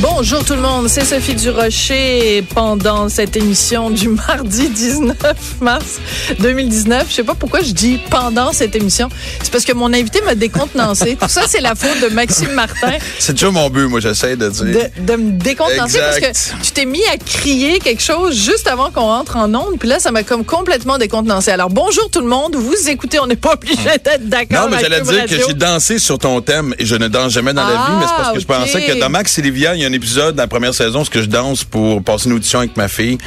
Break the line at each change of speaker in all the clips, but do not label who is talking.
Bonjour tout le monde, c'est Sophie Durocher pendant cette émission du mardi 19 mars 2019. Je sais pas pourquoi je dis pendant cette émission. C'est parce que mon invité m'a décontenancé. Tout ça, c'est la faute de Maxime Martin.
C'est toujours mon but, moi, j'essaie de dire.
De, de me décontenancer
Exact.
parce que tu t'es mis à crier quelque chose juste avant qu'on entre en onde. Puis là, ça m'a comme complètement décontenancé. Alors, bonjour tout le monde. Vous écoutez, on n'est pas obligé d'être d'accord.
Non, mais j'allais dire que j'ai dansé sur ton thème et je ne danse jamais dans la
Ah,
vie, mais c'est parce que je pensais que dans Max et Livia, il y a un épisode dans la première saison où je danse pour passer une audition avec ma fille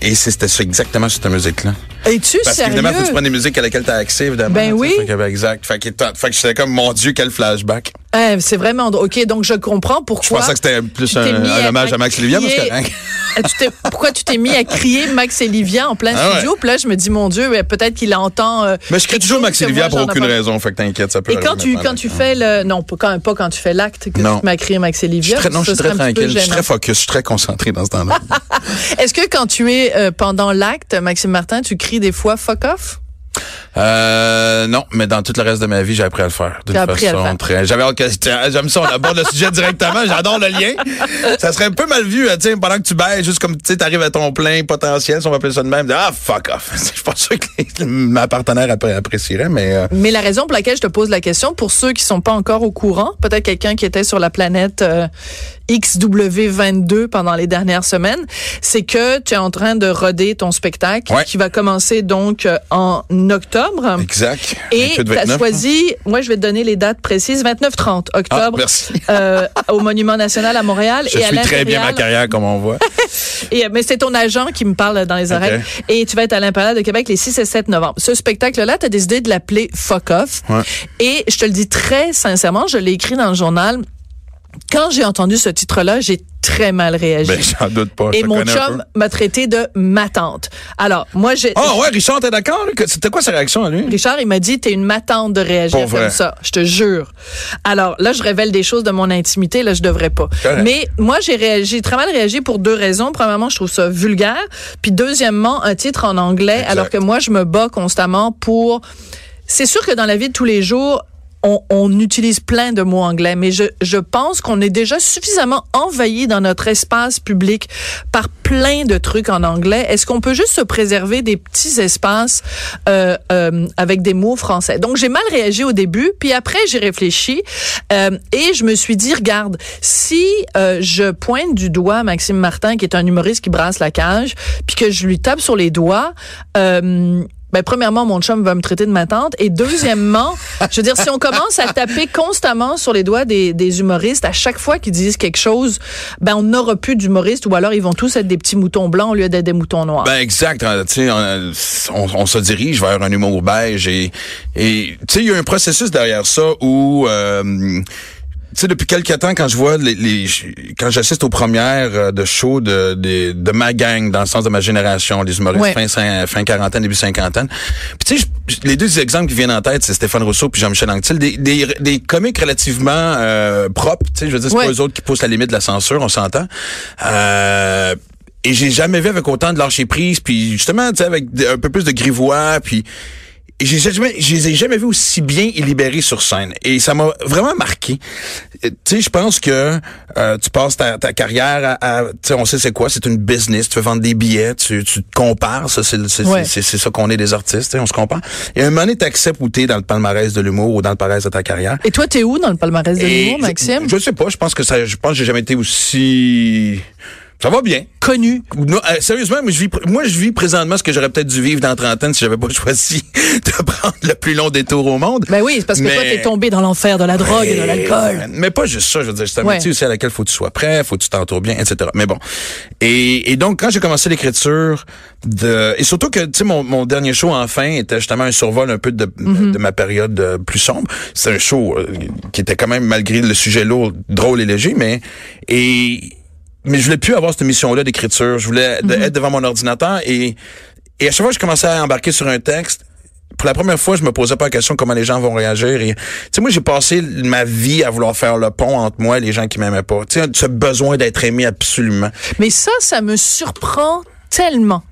et c'était ça, exactement cette musique-là.
Es-tu
Parce
sérieux?
qu'évidemment, faut que tu prennes des musiques à laquelle tu as accès, évidemment.
Ben oui.
Fait que, ben, exact. Fait que, fait que j'étais comme, mon Dieu, quel flashback.
Eh, c'est vraiment. OK, donc je comprends
Je
pourquoi.
pensais que c'était plus un, un
à-
hommage à Max et Livia, parce que,
tu t'es- pourquoi tu t'es mis à crier Max et Livia en plein
Ah ouais.
studio? Puis là, je me dis, mon Dieu, ouais, peut-être qu'il entend. euh,
Mais je crie toujours Max et
que
Livia
moi,
pour aucune raison. Fait que t'inquiète, ça peut
Et quand tu, quand tu fais le. Non, pas quand, pas quand tu fais l'acte que
Non.
tu m'as crié Max et
Je suis
Livia.
très, non, je suis très tranquille, je suis très focus, je suis très concentré dans ce temps-là.
Est-ce que quand tu es euh, pendant l'acte, Maxime Martin, tu cries des fois fuck off?
Euh, non, mais dans tout le reste de ma vie, j'ai appris à le faire. D'une façon très. J'avais j'aime ça, on aborde le sujet directement. J'adore le lien. Ça serait un peu mal vu, hein, tu sais, pendant que tu bailles, juste comme tu sais, t'arrives à ton plein potentiel, si on va appeler ça de même. Ah, fuck off. Je suis pas sûr que les- ma partenaire appré- apprécierait, mais. euh,
Mais la raison pour laquelle je te pose la question, pour ceux qui sont pas encore au courant, peut-être quelqu'un qui était sur la planète euh, XW22 pendant les dernières semaines, c'est que tu es en train de roder ton spectacle
Ouais.
qui va commencer donc euh, en octobre.
Exact.
Et tu as
29.
choisi, moi je vais te donner les dates précises, 29-30
Ah,
octobre
merci.
euh, au Monument National à Montréal.
Je
et à
suis très bien ma carrière, comme on voit.
Et, mais c'est ton agent qui me parle dans les oreilles. Et tu vas être à l'Impérial de Québec les 6 et 7 novembre. Ce spectacle-là, tu as décidé de l'appeler Fuck Off.
Ouais.
Et je te le dis très sincèrement, je l'ai écrit dans le journal. Quand j'ai entendu ce titre-là, j'ai très mal réagi.
Ben, j'en doute pas.
et mon chum m'a traité de ma tante. Alors, moi, j'ai...
Ah, ouais, Richard, t'es d'accord? C'était quoi sa réaction à lui?
Richard, il m'a dit, t'es une matante de réagir
Pour
comme
vrai.
ça. Je te jure. Alors, là, je révèle des choses de mon intimité. Là, je devrais pas.
Correct.
Mais moi, j'ai réagi, très mal réagi pour deux raisons. Premièrement, je trouve ça vulgaire. Puis deuxièmement, un titre en anglais,
Exact.
alors que moi, je me bats constamment pour... C'est sûr que dans la vie de tous les jours, on, on utilise plein de mots anglais, mais je, je pense qu'on est déjà suffisamment envahi dans notre espace public par plein de trucs en anglais. Est-ce qu'on peut juste se préserver des petits espaces euh, euh, avec des mots français? Donc, j'ai mal réagi au début, puis après, j'ai réfléchi euh, et je me suis dit, regarde, si euh, je pointe du doigt Maxime Martin, qui est un humoriste qui brasse la cage, puis que je lui tape sur les doigts... Euh, ben, premièrement, mon chum va me traiter de ma tante. Et deuxièmement, je veux dire, si on commence à taper constamment sur les doigts des, des humoristes, à chaque fois qu'ils disent quelque chose, ben, on n'aura plus d'humoristes ou alors ils vont tous être des petits moutons blancs au lieu d'être des moutons noirs.
Ben exact. hein, Tu sais, on, on, on se dirige vers un humour beige et et tu sais, il y a un processus derrière ça où euh, tu sais, depuis quelques temps, quand je vois les, les quand j'assiste aux premières euh, de shows de, de, de ma gang, dans le sens de ma génération, les humoristes
Ouais.
fin, fin quarantaine, début cinquantaine. Puis tu sais, les deux exemples qui viennent en tête, c'est Stéphane Rousseau puis Jean-Michel Anctil, des, des, des comiques relativement euh, propres. Tu sais, je veux dire, c'est
Ouais.
pas eux autres qui poussent la limite de la censure, on s'entend. Euh, et j'ai jamais vu avec autant de lâcher prise, puis justement, tu sais, avec un peu plus de grivois, puis et j'ai jamais, je les ai jamais vus aussi bien et libérés sur scène. Et ça m'a vraiment marqué. Euh, Tu sais, je pense que euh, tu passes ta, ta carrière à, à- tu sais, on sait c'est quoi, c'est une business. Tu veux vendre des billets, tu, tu te compares. Ça, c'est c'est
Ouais.
c'est- ça qu'on est des artistes. On se compare. Et à un moment donné, t'acceptes où t'es dans le palmarès de l'humour ou dans le palmarès de ta carrière.
Et toi, t'es où dans le palmarès de l'humour,
je-
Maxime?
Je, sais pas. Je pense que ça. Je pense que j'ai jamais été aussi. Ça va bien.
Connu.
Non, euh, sérieusement, moi je, vis, moi, je vis présentement ce que j'aurais peut-être dû vivre dans 30 ans si j'avais pas choisi de prendre le plus long détour au monde.
Ben oui, c'est parce que
Mais-
toi, t'es tombé dans l'enfer de la drogue et de l'alcool.
Mais pas juste ça, je veux dire, c'est un
Ouais.
métier aussi à laquelle faut que tu sois prêt, faut que tu t'entoures bien, etc. Mais bon. Et, et donc, quand j'ai commencé l'écriture, de et surtout que, tu sais, mon, mon dernier show, enfin, était justement un survol un peu de,
Mm-hmm.
de ma période euh, plus sombre. C'est un show euh, qui était quand même, malgré le sujet lourd, drôle et léger, mais... Et, mais je voulais plus avoir cette mission-là d'écriture. Je voulais de- être devant mon ordinateur et, et à chaque fois que je commençais à embarquer sur un texte, pour la première fois, je me posais pas la question comment les gens vont réagir. Et, tu sais, moi, j'ai passé ma vie à vouloir faire le pont entre moi et les gens qui m'aimaient pas. Tu sais, ce besoin d'être aimé absolument.
Mais ça, ça me surprend tellement.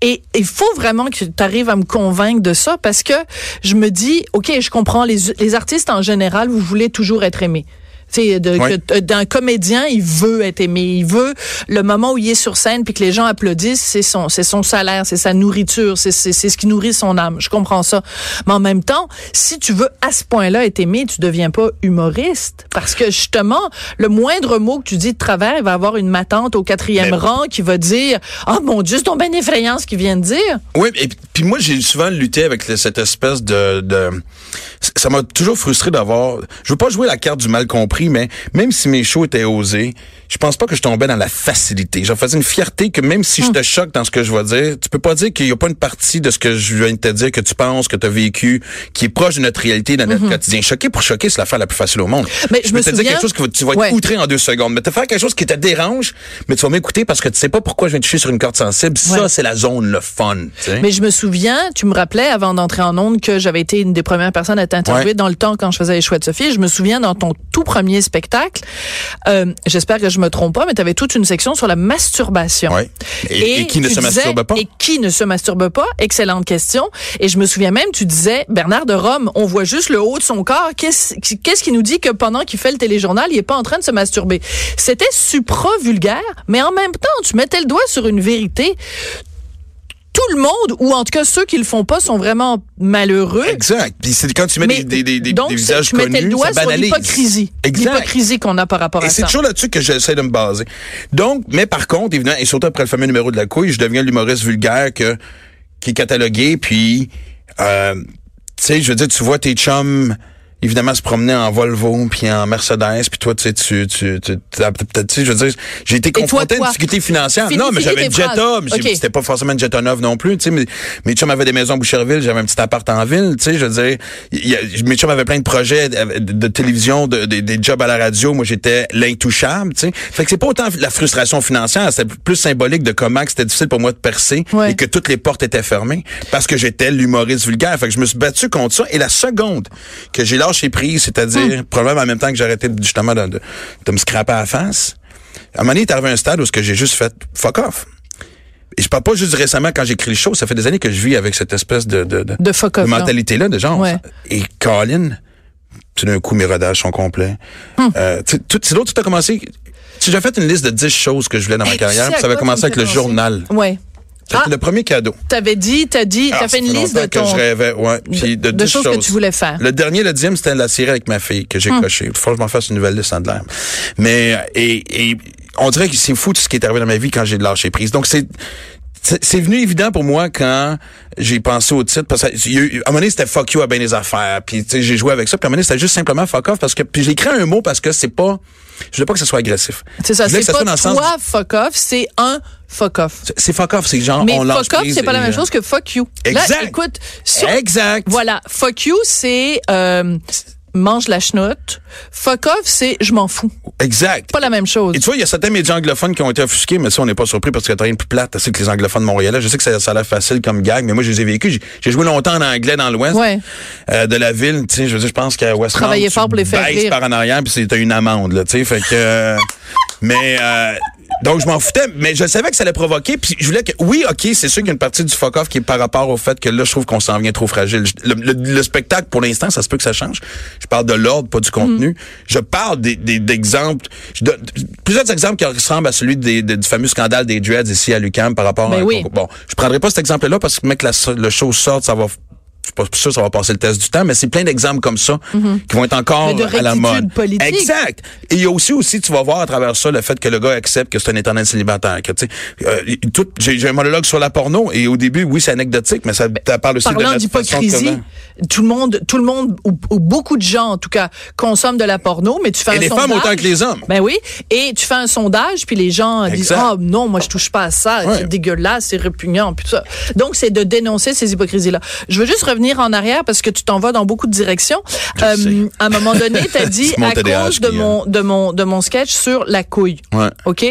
Et il faut vraiment que tu arrives à me convaincre de ça parce que je me dis, OK, je comprends, les, les artistes en général, vous voulez toujours être aimés. Tu sais, de- que- d'un comédien, il veut être aimé, il veut le moment où il est sur scène puis que les gens applaudissent, c'est son, c'est son salaire, c'est sa nourriture, c'est, c'est, c'est ce qui nourrit son âme. Je comprends ça. Mais en même temps, si tu veux à ce point-là être aimé, tu deviens pas humoriste parce que justement, le moindre mot que tu dis de travers, il va avoir une matante au quatrième
Mais-
rang qui va dire, ah mon Dieu, c'est ton ben effrayant ce qu'il vient de dire.
Oui, et puis moi, j'ai souvent lutté avec cette espèce de... de ça m'a toujours frustré d'avoir... Je veux pas jouer la carte du mal compris, mais même si mes shows étaient osés, je pense pas que je tombais dans la facilité. J'en faisais une fierté que même si je te choque dans ce que je vais dire, tu peux pas dire qu'il y a pas une partie de ce que je viens de te dire que tu penses, que tu as vécu, qui est proche de notre réalité, de notre quotidien. Choquer pour choquer, c'est l'affaire la plus facile au monde.
Mais je
peux
me
te dire
souviens-
quelque chose que tu vas être
Ouais.
outré en deux secondes. Mais te faire quelque chose qui te dérange, mais tu vas m'écouter parce que tu sais pas pourquoi je viens toucher sur une corde sensible. Ça, c'est la zone, le fun. tu sais.
Mais je me souviens, tu me rappelais avant d'entrer en onde que j'avais été une des premières personnes à t'interviewer
Ouais.
dans le temps quand je faisais les choix de Sophie. Je me souviens dans ton tout premier spectacle, euh, j'espère que je me trompe pas, mais tu avais toute une section sur la masturbation.
Ouais. Et- et qui ne se
disais-
masturbe pas?
Et qui ne se masturbe pas? Excellente question. Et je me souviens même, tu disais, Bernard de Rome, on voit juste le haut de son corps. Qu'est-ce qu'est-ce qui nous dit que pendant qu'il fait le téléjournal, il est pas en train de se masturber? C'était supra-vulgaire, mais en même temps, tu mettais le doigt sur une vérité tout le monde, ou en tout cas ceux qui le font pas, sont vraiment malheureux.
Exact. Puis c'est quand tu mets
Mais
des, des, des,
donc,
des
c'est-
visages
tu
connus,
le doigt
ça
sur
banalise.
l'hypocrisie.
Exact.
L'hypocrisie qu'on a par rapport
Et
à
c'est
ça.
toujours là-dessus que j'essaie de me baser. Donc, mais par contre, évidemment, et surtout après le fameux numéro de la couille, je deviens l'humoriste vulgaire que, qui est catalogué, puis, euh, tu sais, je veux dire, tu vois tes chums, évidemment, se promener en Volvo, puis en Mercedes, puis toi, tu sais, tu, tu, tu, peut-être, tu sais, je veux dire, j'ai été confronté à une difficulté financière. Non, mais j'avais une. Jetta, mais c'était pas forcément une Jetta neuve non plus, tu sais, mais mes chums avaient des maisons à Boucherville, j'avais un petit appart en ville, tu sais, je veux dire, mes chums avaient plein de projets de, de- télévision, de, de- des jobs à la radio, moi j'étais l'intouchable, tu sais. Fait que c'est pas autant la frustration financière, c'était plus symbolique de comment c'était difficile pour moi de percer et que toutes les portes étaient fermées parce que j'étais l'humoriste vulgaire. Fait que je me suis battu contre ça et la seconde que j'ai lâché prise, c'est-à-dire
Hmm.
probablement en même temps que j'ai arrêté justement de, de, de me scraper à la face, à un moment donné, il est arrivé un stade où ce que j'ai juste fait fuck off. Et je parle pas juste récemment quand j'écris les choses, ça fait des années que je vis avec cette espèce de, de, de, mentalité-là, de genre.
Ouais.
Et Colin, tout d'un coup, mes rodages sont complets.
Hmm.
Euh, tu sais, tout, c'est l'autre, tout a commencé. Si j'ai fait une liste de 10 choses que je voulais dans ma carrière, ça avait commencé avec le journal.
Ouais.
C'était
Ah.
le premier cadeau.
T'avais dit, t'as dit,
Ah,
t'as fait une liste de ton,
que je rêvais, ouais. Puis de,
de
10
choses que tu voulais faire.
Le dernier, le dixième, c'était la série avec ma fille que j'ai
Hum.
coché. Il faut que je m'en fasse une nouvelle liste en de l'air. Mais, et, et on dirait que c'est fou tout ce qui est arrivé dans ma vie quand j'ai lâché prise. Donc, c'est, c'est venu évident pour moi quand j'ai pensé au titre parce que il y a eu- à un moment donné c'était fuck you à bien des affaires puis tu sais j'ai joué avec ça puis à un moment donné c'était juste simplement fuck off parce que puis j'ai écrit un mot parce que c'est pas je veux pas que ce soit agressif
C'est ça, c'est
ça
pas
dans
toi fuck off, c'est un fuck off.
c'est- fuck off c'est genre
Mais
on lâche
fuck off, c'est pas la même
euh,
chose que fuck you.
Exact.
Là, écoute, sur-
exact
voilà, fuck you, c'est euh, mange la chenoute. Fuck off, c'est je m'en fous.
exact
Pas la même chose.
Et tu vois, il y a certains médias anglophones qui ont été offusqués, mais ça, on n'est pas surpris parce que t'as rien de plus plate. C'est que les anglophones montréalais. Je sais que ça, ça a l'air facile comme gag, mais moi, je les ai vécus. J'ai- joué longtemps en anglais dans l'ouest
Ouais.
euh, de la ville. Tu sais, je veux dire, je pense qu'à Westmount,
Travailler fort pour les faire rire.
par en arrière, puis c'est t'as une amende, là, tu sais. Fait que... euh, mais... euh, donc, je m'en foutais, mais je savais que ça allait provoquer, puis je voulais que... Oui, OK, c'est sûr qu'il y a une partie du fuck-off qui est par rapport au fait que là, je trouve qu'on s'en vient trop fragile. Le, le- le spectacle, pour l'instant, ça se peut que ça change. Je parle de l'ordre, pas du contenu.
Mm.
Je parle des, des- d'exemples... Je donne plusieurs exemples qui ressemblent à celui des- des- du fameux scandale des Dreads ici à l'UQAM par rapport
Ben
à...
oui.
Bon, je prendrai pas cet exemple-là parce que, mec, la, le show sorte, ça va suis pas sûr que ça va passer le test du temps, mais c'est plein d'exemples comme ça qui vont être encore
de
à la mode.
politique.
Exact. Et il y a aussi, aussi, tu vas voir à travers ça le fait que le gars accepte que c'est un éternel célibataire. Que, tu euh, j'ai, un monologue sur la porno et au début, oui, c'est anecdotique, mais ça ça parle aussi de
Parlant
la façon
d'hypocrisie, tout le monde, tout le monde, ou, ou beaucoup de gens en tout cas, consomment de la porno, mais tu fais
Et
un
les
sondage.
femmes autant que les hommes.
Ben oui, et tu fais un sondage, puis les gens disent
Exact.
ah non, moi je touche pas à ça,
Ouais.
c'est dégueulasse, c'est répugnant, puis tout ça. Donc c'est de dénoncer ces hypocrisies là. Je veux juste revenir en arrière parce que tu t'en vas dans beaucoup de directions. Euh, à un moment donné, tu as dit à cause de mon de mon de mon sketch sur la couille.
Ouais.
OK?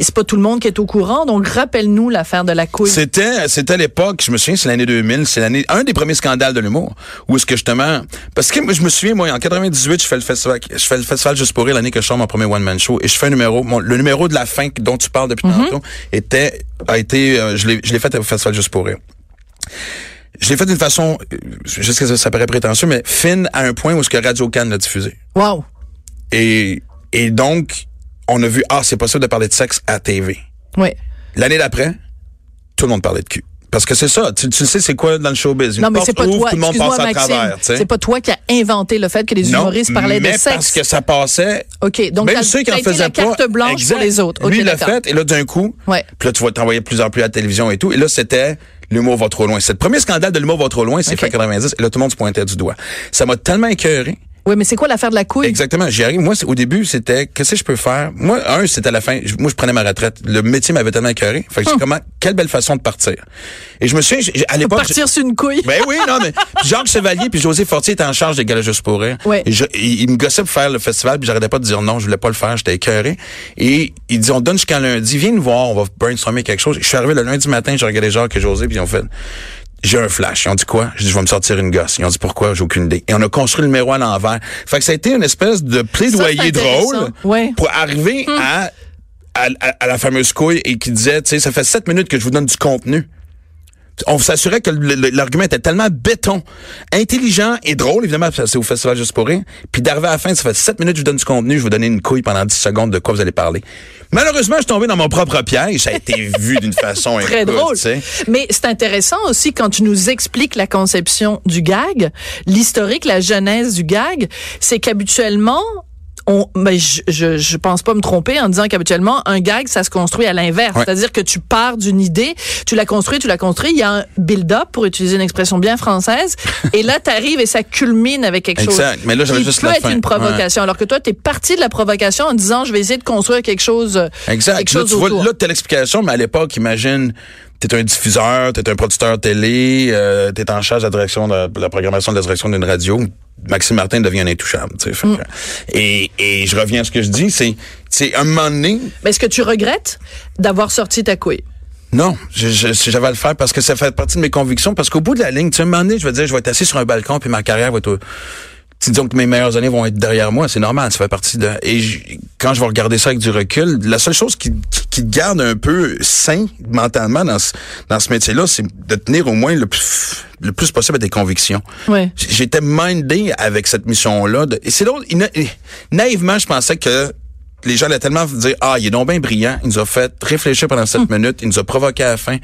C'est pas tout le monde qui est au courant, donc rappelle-nous l'affaire de la couille.
C'était, c'était l'époque, je me souviens, c'est l'année 2000, c'est l'année, un des premiers scandales de l'humour, où est-ce que justement, parce que je me souviens, moi, en 98, je fais le festival, je fais le festival Juste pour rire l'année que je sors mon premier one-man show, et je fais un numéro, mon- le numéro de la fin dont tu parles depuis tantôt, était, a été, euh, je l'ai, je l'ai fait au festival Juste pour rire. Je l'ai fait d'une façon, je sais que ça, ça paraît prétentieux, mais fine à un point où ce que Radio Cannes l'a diffusé.
Wow.
Et, et donc, on a vu, ah, c'est possible de parler de sexe à TV.
Oui.
L'année d'après, tout le monde parlait de cul. Parce que c'est ça, tu, tu sais c'est quoi dans le showbiz? Une
Non, mais c'est pas
ouvre,
toi.
tout le monde passe à
Maxime.
travers.
C'est pas toi qui a inventé le fait que les
Non,
humoristes parlaient
mais
de sexe.
parce que ça passait.
OK, donc
même ceux qui en faisaient
la
pas.
carte blanche
Exact.
pour les autres. OK,
Lui, il l'a fait, et là, d'un coup,
Ouais.
puis là, tu vas t'envoyer de plus en plus à la télévision et tout. Et là, c'était l'humour va trop loin. C'est le premier scandale de l'humour va trop loin, c'est
OK.
fait en 90. Et là, tout le monde se pointait du doigt. Ça m'a tellement écœuré.
Oui, mais c'est quoi l'affaire de la couille?
Exactement. J'y arrive. Moi, au début, c'était qu'est-ce que je peux faire? Moi, un, c'était à la fin. Moi, je prenais ma retraite. Le métier m'avait tellement écœuré. Fait que j'ai comment quelle belle façon de partir. Et je me suis à l'époque.
Partir sur une couille.
Ben oui, non, mais Jacques Chevalier puis José Fortier étaient en charge des galas juste pour rire.
Ouais.
Et je- ils ils me gossaient pour faire le festival, puis j'arrêtais pas de dire non, je voulais pas le faire, j'étais écœuré. Et ils disent, on donne jusqu'à lundi, viens nous voir, on va brainstormer quelque chose. Je suis arrivé le lundi matin, j'ai regardé Jacques et José, puis ils ont fait, j'ai un flash. Ils ont dit quoi? J'ai dit, je vais me sortir une gosse. Ils ont dit pourquoi? J'ai aucune idée. Et on a construit le numéro à l'envers. Fait que ça a été une espèce de plaidoyer
Ça,
drôle.
Ouais. Hmm.
pour arriver à, à, à- à la fameuse couille et qui disait, tu sais, ça fait sept minutes que je vous donne du contenu. On s'assurait que l'argument était tellement béton, intelligent et drôle, évidemment, parce que c'est au Festival Juste pour rire. Puis d'arriver à la fin, ça fait 7 minutes, je vous donne du contenu, je vous donner une couille pendant 10 secondes de quoi vous allez parler. Malheureusement, je suis tombé dans mon propre piège. Ça a été vu d'une façon
Très
écoute,
drôle. Mais c'est intéressant aussi quand tu nous expliques la conception du gag, l'historique, la genèse du gag, c'est qu'habituellement, on, ben je, je, je pense pas me tromper en disant qu'habituellement, un gag, ça se construit à l'inverse.
Ouais.
C'est-à-dire que tu pars d'une idée, tu la construis, tu la construis, il y a un build-up, pour utiliser une expression bien française, et là, tu arrives et ça culmine avec quelque
Exact.
chose.
Mais là, j'avais juste
peut
la
être
fin.
une provocation. Alors que toi, tu es parti de la provocation en disant, je vais essayer de construire quelque chose, euh,
Exact.
quelque
Là,
chose
tu vois,
autour.
là, t'as l'explication, mais à l'époque, imagine, t'es un diffuseur, t'es un producteur télé, euh, t'es en charge de la direction de, de la programmation de la direction d'une radio. Maxime Martin devient un intouchable, tu sais. fait
Mm.
Et, et je reviens à ce que je dis, c'est, c'est un moment donné,
Mais est-ce que tu regrettes d'avoir sorti ta couille?
non, j'avais à le faire parce que ça fait partie de mes convictions, parce qu'au bout de la ligne, tu sais, un moment donné, je vais dire, je vais être assis sur un balcon, puis ma carrière va être, disons que mes meilleures années vont être derrière moi, c'est normal, ça fait partie de, et je- quand je vais regarder ça avec du recul, la seule chose qui, qui, qui te garde un peu sain mentalement dans ce, dans ce métier-là, c'est de tenir au moins le plus, le plus possible à tes convictions.
Ouais.
J'étais mindé avec cette mission-là. Et c'est drôle, naïvement, je pensais que les gens allaient tellement dire, ah, il est donc bien brillant, il nous a fait réfléchir pendant sept
Hum.
minutes, il nous a provoqué à la fin,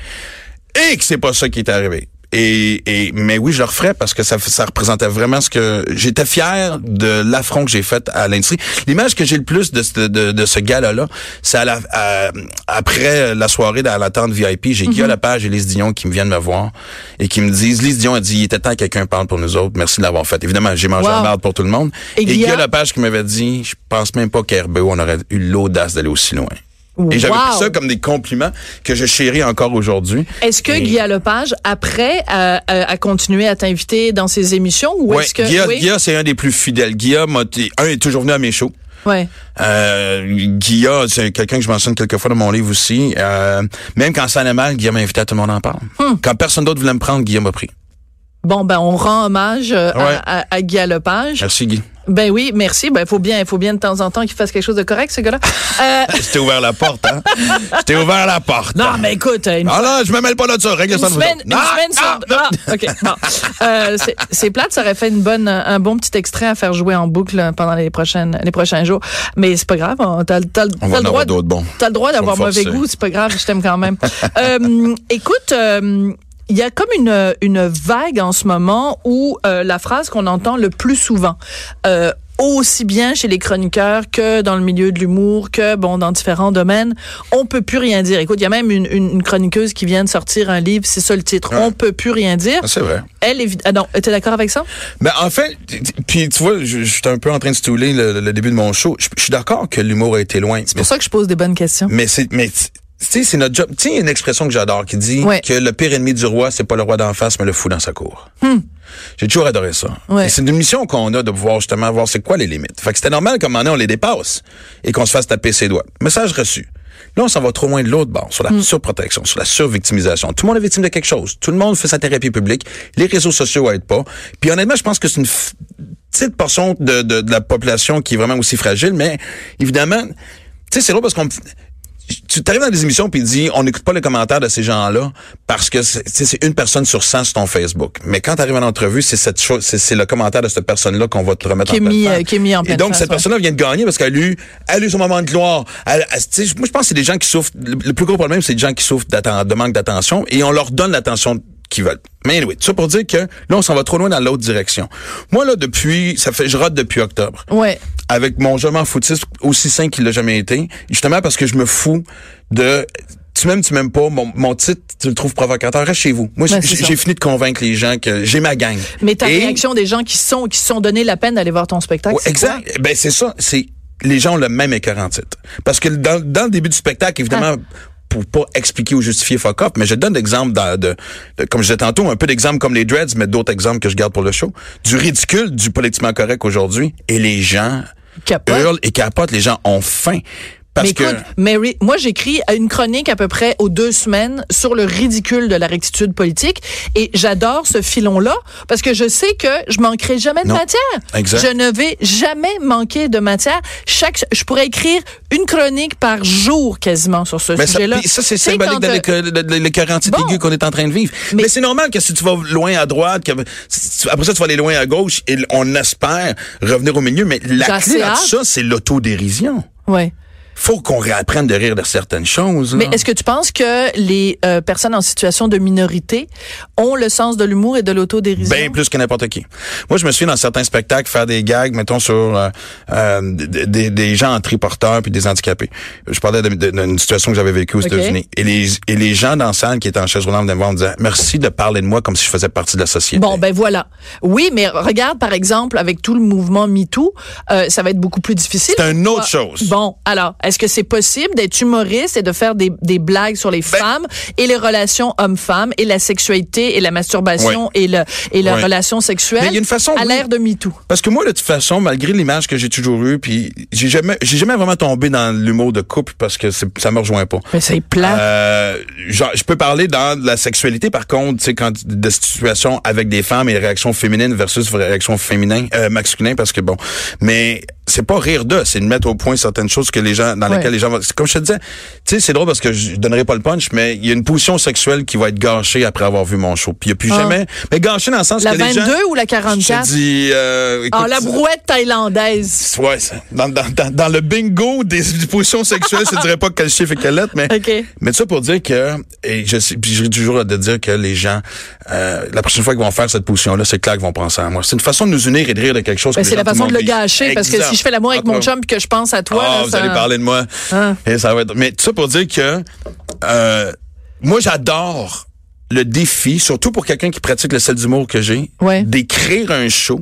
et que c'est pas ça qui est arrivé. Et, et mais oui, je le referais parce que ça, ça représentait vraiment ce que j'étais fier de l'affront que j'ai fait à l'industrie. L'image que j'ai le plus de, ce- de, de ce gars-là, c'est à la, à- après la soirée dans la tente VIP, j'ai Guillaume Lepage et Lise Dion qui me viennent me voir et qui me disent, Lise Dion a dit, il était temps que quelqu'un parle pour nous autres. Merci de l'avoir fait. Évidemment, j'ai mangé
Wow.
la merde pour tout le monde.
Et
Et,
Guillaume-
Lepage qui m'avait dit, je pense même pas qu'à RBO, on aurait eu l'audace d'aller aussi loin. Et j'avais
Wow.
pris ça comme des compliments que je chéris encore aujourd'hui.
Est-ce que
Et-
Guy Lepage, après, a, a- a continué à t'inviter dans ses émissions ou
Ouais,
est-ce que
Guilla,
oui?
Guilla, c'est un des plus fidèles. Guilla, m'a t- un est toujours venu à mes shows.
Ouais.
Euh, Guilla, c'est quelqu'un que je mentionne quelquefois dans mon livre aussi. Euh, même quand ça allait mal, Guilla m'a invité à tout le monde en parle.
Hmm.
Quand personne d'autre voulait me prendre, Guilla m'a pris.
Bon ben on rend hommage euh, à-
Ouais.
à, à, Guy Lepage.
Merci Guy.
Ben oui, merci. Ben faut bien, faut bien de temps en temps qu'il fasse quelque chose de correct ce gars-là. Euh,
Je t'ai ouvert la porte, hein? Je t'ai ouvert la porte.
non mais écoute, une
Ah là, je me mêle pas de ça. Règle
Une
ça
semaine, une
Non,
semaine
non,
sur Ah, OK. Bon. Euh, c'est- plate, ça aurait fait une bonne, un bon petit extrait à faire jouer en boucle pendant les prochaines, les prochains jours. Mais c'est pas grave, on- t'as, le droit, t'as le droit d'avoir mauvais goût, c'est pas grave, je t'aime quand même. euh, écoute, il y a comme une, une vague en ce moment où euh, la phrase qu'on entend le plus souvent, euh, aussi bien chez les chroniqueurs que dans le milieu de l'humour, que bon dans différents domaines, on peut plus rien dire. Écoute, il y a même une, une, une chroniqueuse qui vient de sortir un livre, c'est ça le titre.
Ouais.
On peut plus rien dire.
Ah, C'est vrai.
Elle est ah non, t'es d'accord avec ça?
Mais en fait, puis tu vois, je- j'étais un peu en train de stouler le, le début de mon show. Je je suis d'accord que l'humour a été loin.
C'est pour ça que je pose des bonnes questions.
Mais c'est, mais sais, c'est notre job. Tu sais, il y a une expression que j'adore qui dit
Ouais.
que le pire ennemi du roi, c'est pas le roi d'en face, mais le fou dans sa cour. J'ai toujours adoré ça.
Hmm. Ouais.
C'est une mission qu'on a de pouvoir justement voir c'est quoi les limites. Fait que c'était normal qu'à un moment donné, on les dépasse et qu'on se fasse taper ses doigts. Message reçu. Là, on s'en va trop loin de l'autre bord, sur la
Hmm.
surprotection, sur la survictimisation. Tout le monde est victime de quelque chose. Tout le monde fait sa thérapie publique. Les réseaux sociaux aident pas. Puis honnêtement, je pense que c'est une petite portion de, de, de la population qui est vraiment aussi fragile, mais évidemment, tu sais, c'est drôle parce qu'on tu arrives dans des émissions puis dis on n'écoute pas les commentaires de ces gens-là parce que c'est une personne sur 100 sur ton Facebook. Mais quand tu arrives en entrevue, c'est cette chose c'est c'est le commentaire de cette personne-là qu'on va te remettre
Qui
en
mis, euh, qui est mis en
Et donc
face,
cette
ouais.
personne-là vient de gagner parce qu'elle a eu elle a eu son moment de gloire. Elle- elle- moi je pense que c'est des gens qui souffrent le, le plus gros problème c'est des gens qui souffrent de manque d'attention et on leur donne l'attention qu'ils veulent. Mais anyway, ça pour dire que là on s'en va trop loin dans l'autre direction. Moi là depuis ça fait je rate depuis octobre
Ouais.
Avec mon je m'en aussi sain qu'il l'a jamais été, justement parce que je me fous de tu m'aimes, tu m'aimes pas, mon, mon titre, tu le trouves provocateur, reste chez vous. Moi,
Ben,
j'ai fini de convaincre les gens que j'ai ma gang.
Mais ta
Et-
réaction des gens qui sont qui se sont donné la peine d'aller voir ton spectacle,
Ouais, exact. Ben, c'est ça. C'est, les gens ont le même écœur en titre. Parce que dans, dans le début du spectacle, évidemment, pour pas expliquer ou justifier fuck up, mais je donne l'exemple de, de, de- comme je disais tantôt, un peu d'exemples comme les dreads, mais d'autres exemples que je garde pour le show. Du ridicule, du politiquement correct aujourd'hui. Et les gens
Capote.
hurlent et capotent. Les gens ont faim. Parce
mais
que,
écoute, Mary, moi j'écris une chronique à peu près aux deux semaines sur le ridicule de la rectitude politique et j'adore ce filon-là parce que je sais que je manquerai jamais de
Non.
matière.
Exact.
Je ne vais jamais manquer de matière. Chaque, je pourrais écrire une chronique par jour quasiment sur ce
ça,
sujet-là.
puis ça, c'est symbolique de
euh,
l'éco- de- de l'écœur anti
Bon.
aigu qu'on est en train de vivre. Mais,
Mais-
c'est normal que si tu vas loin à droite, que, après ça, tu vas aller loin à gauche, et on espère revenir au milieu. Mais la clé
hâte.
tout ça, c'est l'autodérision.
Ouais.
Faut qu'on réapprenne de rire de certaines choses. là.
Mais est-ce que tu penses que les euh, personnes en situation de minorité ont le sens de l'humour et de l'autodérision?
Bien plus que n'importe qui. Moi, je me suis dans certains spectacles faire des gags, mettons, sur euh, euh, des- des, gens en triporteurs puis des handicapés. Je parlais d'une situation que j'avais vécue aux. États-Unis. Et les, et les gens dans la salle qui étaient en chaise roulante venaient me disant « Merci de parler de moi comme si je faisais partie de la société. »
Bon, ben voilà. Oui, mais regarde, par exemple, avec tout le mouvement MeToo, euh, ça va être beaucoup plus difficile.
C'est une autre chose.
Bon, alors, est-ce que c'est possible d'être humoriste et de faire des, des blagues sur les
Ben-
femmes et les relations hommes-femmes et la sexualité et la masturbation
Ouais.
et, le, et la
Ouais.
relation sexuelle
Mais il y a une façon,
à
oui.
l'ère de MeToo?
Parce que moi, de toute façon, malgré l'image que j'ai toujours eue, puis j'ai jamais, j'ai jamais vraiment tombé dans l'humour de couple parce que ça me rejoint pas.
Mais c'est plat.
Euh, genre, je peux parler dans la sexualité, par contre, tu sais, quand de situations avec des femmes et réactions féminines versus réactions féminines, euh, masculines, parce que bon, mais c'est pas rire d'eux, c'est de mettre au point certaines choses que les gens, dans
Ouais.
lesquelles les gens vont, comme je te disais, tu sais, c'est drôle parce que je donnerai pas le punch, mais il y a une position sexuelle qui va être gâchée après avoir vu mon show. Puis il y a plus
Ah.
jamais, mais gâchée dans le sens
la
que les gens,
22 ou la
je
44?
te dis, euh, écoute,
Ah, la brouette thaïlandaise.
Ouais. Dans, dans, dans, dans le bingo des, positions sexuelles, je dirais pas quel chiffre et quelle lettre, mais,
OK.
mais ça pour dire que, et je puis j'ai toujours de dire que les gens, euh, la prochaine fois qu'ils vont faire cette position-là, c'est clair qu'ils vont penser à moi. C'est une façon de nous unir et de rire de quelque chose.
Ben,
que
c'est la façon de le gâcher parce que
Exact.
Si je fais l'amour avec mon
Encore.
chum puis que je pense à toi,
Ah,
là,
vous
ça-
allez parler de moi.
Ah.
Et ça va être... Mais tout ça pour dire que euh, moi, j'adore le défi, surtout pour quelqu'un qui pratique le sel d'humour que j'ai,
Ouais.
d'écrire un show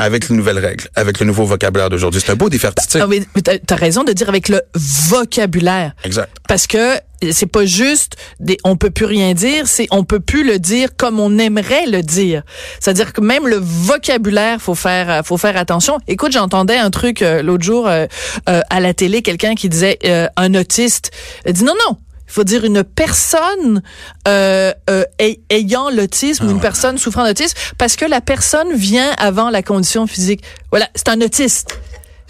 avec les nouvelles règles, avec le nouveau vocabulaire d'aujourd'hui. C'est un beau défi artistique.
Ah, mais mais t'as raison de dire avec le vocabulaire.
Exact.
Parce que c'est pas juste des, on peut plus rien dire, c'est on peut plus le dire comme on aimerait le dire. C'est-à-dire que même le vocabulaire, faut faire, faut faire attention. Écoute, j'entendais un truc euh, l'autre jour euh, euh, à la télé, quelqu'un qui disait euh, un autiste il dit non non. Il faut dire une personne euh, euh, ay- ayant l'autisme ou une personne souffrant d'autisme parce que la personne vient avant la condition physique. Voilà, c'est un autiste.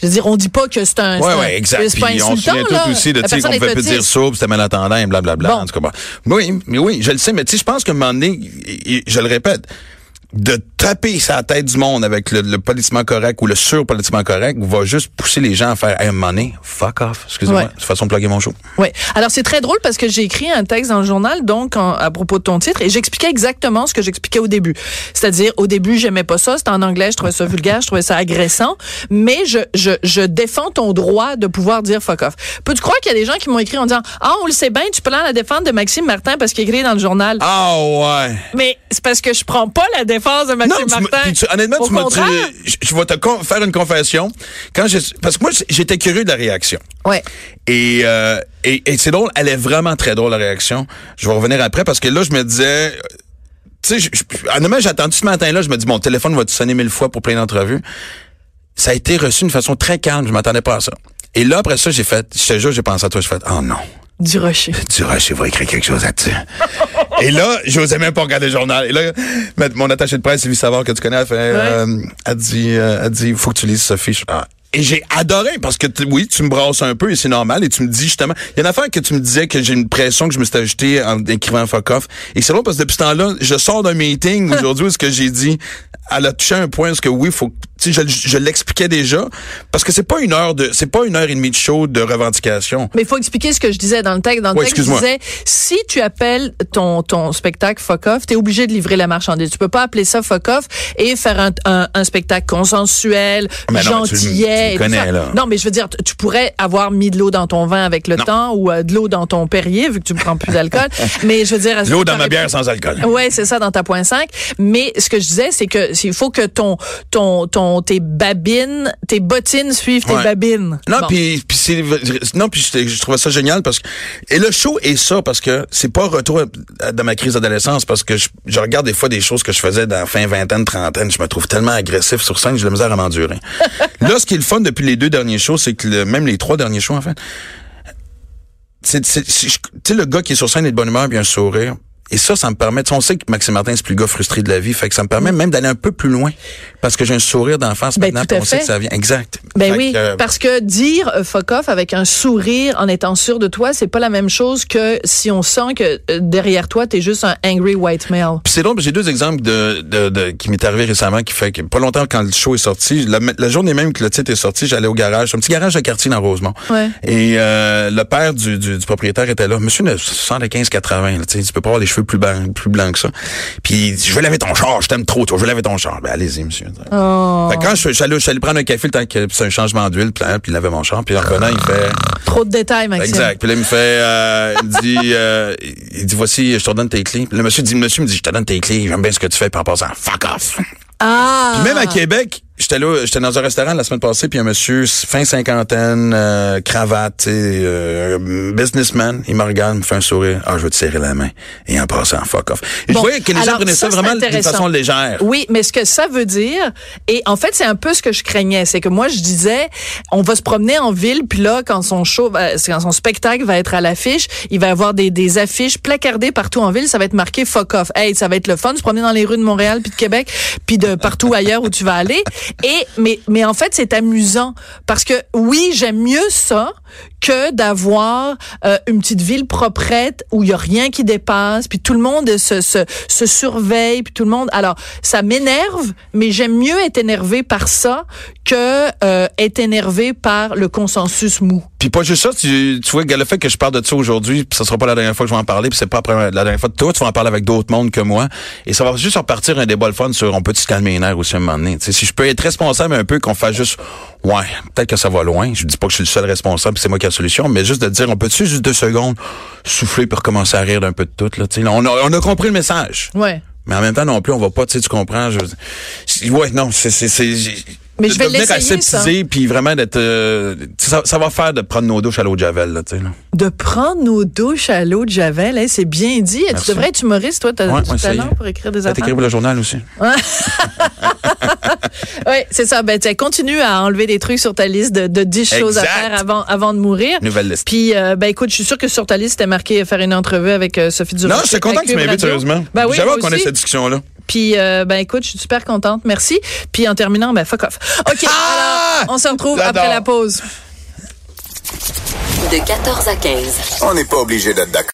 Je veux dire, on dit pas que c'est un.
Ouais, ouais, exact.
C'est pas
Puis on se souvient tout aussi de, tu sais, qu'on pouvait plus dire souple, c'était malentendant, blablabla.
Bon.
En tout cas, bon. Oui, mais oui, je le sais, mais tu sais, je pense qu'à un moment donné, je le répète, de taper sa tête du monde avec le, le politiquement correct ou le sur-politiquement correct va juste pousser les gens à faire, hey, money, fuck off. Excusez-moi,
Ouais.
c'est façon de plugger mon show.
Oui. Alors c'est très drôle parce que j'ai écrit un texte dans le journal donc en- à propos de ton titre et j'expliquais exactement ce que j'expliquais au début. C'est-à-dire au début j'aimais pas ça, c'était en anglais, je trouvais ça vulgaire, je trouvais ça agressant, mais je je je défends ton droit de pouvoir dire fuck off. Peux-tu croire qu'il y a des gens qui m'ont écrit en disant "Ah, on le sait bien, tu peux la défendre de Maxime Martin parce qu'il est écrit dans le journal."
Ah ouais.
Mais c'est parce que je prends pas la défense de
Non, tu m'as-
Martin.
puis tu- honnêtement,
Au
tu je, je vais te con- faire une confession. Quand je, parce que moi, j'étais curieux de la réaction.
Ouais.
Et, euh, et, et c'est drôle, elle est vraiment très drôle la réaction. Je vais revenir après parce que là, je me disais, tu sais, honnêtement, j'ai attendu ce matin-là, je me dis, mon téléphone va te sonner mille fois pour plein d'entrevues? Ça a été reçu d'une façon très calme, je m'attendais pas à ça. Et là, après ça, j'ai fait, je te jure, j'ai pensé à toi, j'ai fait, oh non.
Du rocher.
Tu Rocher va écrire quelque chose là-dessus. Et là, j'osais même pas regarder le journal. Et là, mon attaché de presse, Sylvie Savard, que tu connais, elle fait, euh, elle dit, euh, elle dit, faut que tu lises ce fiche. Ah. Et j'ai adoré parce que oui, tu me brasses un peu et c'est normal et tu me dis justement, il y a une affaire que tu me disais que j'ai une pression que je me suis ajouté en écrivant fuck off. Et c'est drôle parce que depuis ce temps-là, je sors d'un meeting aujourd'hui où ce que j'ai dit, elle a touché un point, ce que oui, faut, tu sais, je, je l'expliquais déjà parce que c'est pas une heure de, c'est pas une heure et demie de show de revendication.
Mais il faut expliquer ce que je disais dans le texte. Dans le
Ouais,
texte, je disais, si tu appelles ton, ton spectacle fuck off, t'es obligé de livrer la marchandise. Tu peux pas appeler ça fuck off et faire un, un, un spectacle consensuel,
Mais non, mais tu- connais, là.
Non, je veux dire, tu pourrais avoir mis de l'eau dans ton vin avec le temps ou euh, de l'eau dans ton Perrier, vu que tu ne prends plus d'alcool. mais je veux dire...
L'eau dans ma bière
pu-
sans alcool.
Ouais, c'est ça dans ta point 5. Mais ce que je disais, c'est que il faut que ton ton ton tes babines, tes bottines suivent tes
Ouais.
babines.
Non,
Bon.
puis non puis je, je trouvais ça génial parce que et le show est ça parce que c'est pas retour dans ma crise d'adolescence parce que je, je regarde des fois des choses que je faisais dans la fin vingtaine trentaine, je me trouve tellement agressif sur scène, j'ai la misère à m'endurer. Là, ce qui est le fun depuis les deux derniers shows, c'est que le- même les trois derniers shows en fait, c'est le gars qui est sur scène est de bonne humeur, bien sourire. Et ça, ça me permet, tu sais, on sait que Maxime Martin, c'est plus le gars frustré de la vie, fait que ça me permet même d'aller un peu plus loin. Parce que j'ai un sourire d'enfance
Ben,
maintenant, on sait que ça vient. Exact.
Ben
Fait
oui,
que, euh,
parce que dire euh, fuck off avec un sourire en étant sûr de toi, c'est pas la même chose que si on sent que euh, derrière toi, t'es juste un angry white male.
C'est drôle, j'ai deux exemples de, de, de- qui m'est arrivé récemment, qui fait que pas longtemps quand le show est sorti, la, la journée même que le titre est sorti, j'allais au garage, un petit garage de quartier dans Rosemont.
Ouais.
Et euh, le père du, du, du propriétaire était là, monsieur de 75-80, là, tu sais, tu peux pas avoir les cheveux plus blancs, plus blancs que ça. Puis il dit, je vais laver ton char, je t'aime trop, toi, je vais laver ton char. Ben allez-y, monsieur.
Oh,
Fait que quand je, je suis allé- prendre un café le temps que c'est un changement d'huile, puis, hein, puis il lavait mon char, puis en revenant, il fait.
trop de détails, Maxime.
Exact. Puis là, il me fait, euh, il dit, euh, il dit, voici, je te redonne tes clés. Puis le monsieur dit, monsieur me dit, je te donne tes clés, j'aime bien ce que tu fais, puis en passant, fuck off.
Ah!
Puis même à Québec, j'étais là, j'étais dans un restaurant la semaine passée, puis un monsieur fin cinquantaine, euh, cravate, euh, businessman, il me regarde, me fait un sourire, ah, je veux te serrer la main, et en passant, fuck off. Et
Bon,
je voyais que les gens prenaient ça,
ça,
vraiment d'une façon légère.
Oui, mais ce que ça veut dire, et en fait, c'est un peu ce que je craignais, c'est que moi, je disais, on va se promener en ville, puis là, quand son show, quand son spectacle va être à l'affiche, il va y avoir des, des affiches placardées partout en ville, ça va être marqué fuck off. Hey, ça va être le fun de se promener dans les rues de Montréal, puis de Québec, puis de partout ailleurs où tu vas aller. Et mais mais en fait, c'est amusant parce que oui, j'aime mieux ça que d'avoir euh, une petite ville proprette où il y a rien qui dépasse, puis tout le monde se, se, se surveille, puis tout le monde. Alors, ça m'énerve, mais j'aime mieux être énervé par ça que euh, être énervé par le consensus mou.
Puis pas juste ça, tu, tu vois, le fait que je parle de ça aujourd'hui, puis ça sera pas la dernière fois que je vais en parler, puis c'est pas la dernière fois de toi, tu vas en parler avec d'autres mondes que moi, et ça va juste repartir un débat le fun sur on peut se calmer les nerfs aussi à un moment donné. Si je peux être responsable un peu, qu'on fasse juste, ouais, peut-être que ça va loin, je dis pas que je suis le seul responsable, c'est moi qui ai la solution, mais juste de dire, on peut-tu juste deux secondes souffler puis recommencer à rire d'un peu de tout, là, tu sais, on a, on a compris le message.
Ouais.
Mais en même temps non plus, on va pas, tu sais, tu comprends. Je- ouais, non, c'est c'est c'est.
Mais
de
je vais l'essayer,
puis vraiment d'être, euh, tu ça, ça va faire de prendre nos douches à l'eau de javel, là, tu sais. là.
De prendre nos douches à l'eau de Javel, hein, c'est bien dit.
Merci.
Tu devrais être humoriste, toi,
Ouais,
du
ouais, y
talent pour écrire des affaires.
t'écrit pour le journal aussi.
Oui, c'est ça. Ben, tiens, continue à enlever des trucs sur ta liste de, de 10 choses à faire avant, avant de mourir.
Nouvelle liste.
Puis, euh, ben écoute, je suis sûre que sur ta liste, c'était marqué faire une entrevue avec euh, Sophie Durocher.
Non, je suis content que tu m'invites, sérieusement.
Ben oui,
J'avais qu'on ait cette discussion-là.
Puis, euh, ben écoute, je suis super contente. Merci. Puis, en terminant, ben fuck off. OK,
Ah!
alors, on se retrouve après la pause.
De 14 à 15.
On n'est pas obligé d'être d'accord.